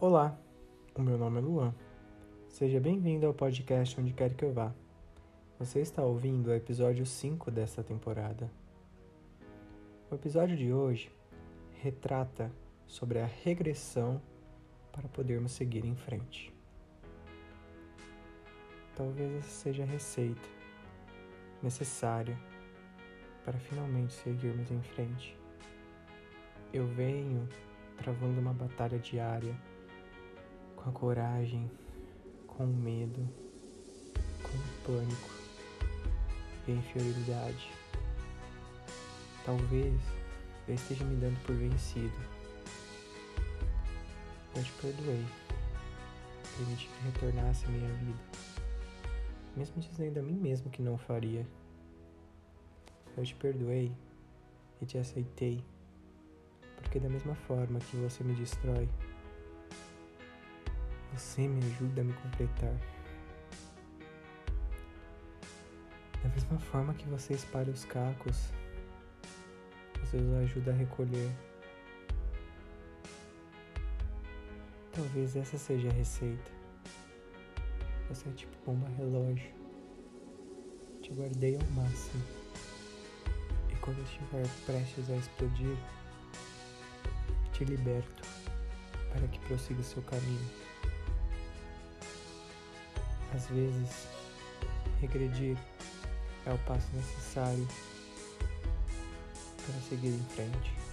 Olá, o meu nome é Luan. Seja bem-vindo ao podcast Onde Quer Que Eu Vá. Você está ouvindo o episódio 5 desta temporada. O episódio de hoje retrata sobre a regressão para podermos seguir em frente. Talvez essa seja a receita necessária para finalmente seguirmos em frente. Eu venho travando uma batalha diária com a coragem, com medo, com pânico e inferioridade. Talvez eu esteja me dando por vencido. Eu te perdoei. Permiti que retornasse à minha vida. Mesmo dizendo a mim mesmo que não faria. Eu te perdoei e te aceitei. Porque da mesma forma que você me destrói, você me ajuda a me completar. Da mesma forma que você espalha os cacos, você os ajuda a recolher. Talvez essa seja a receita. Você é tipo bomba relógio. Te guardei ao máximo. E quando estiver prestes a explodir, te liberto para que prossiga seu caminho. Às vezes, regredir é o passo necessário para seguir em frente.